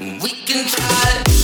We can try.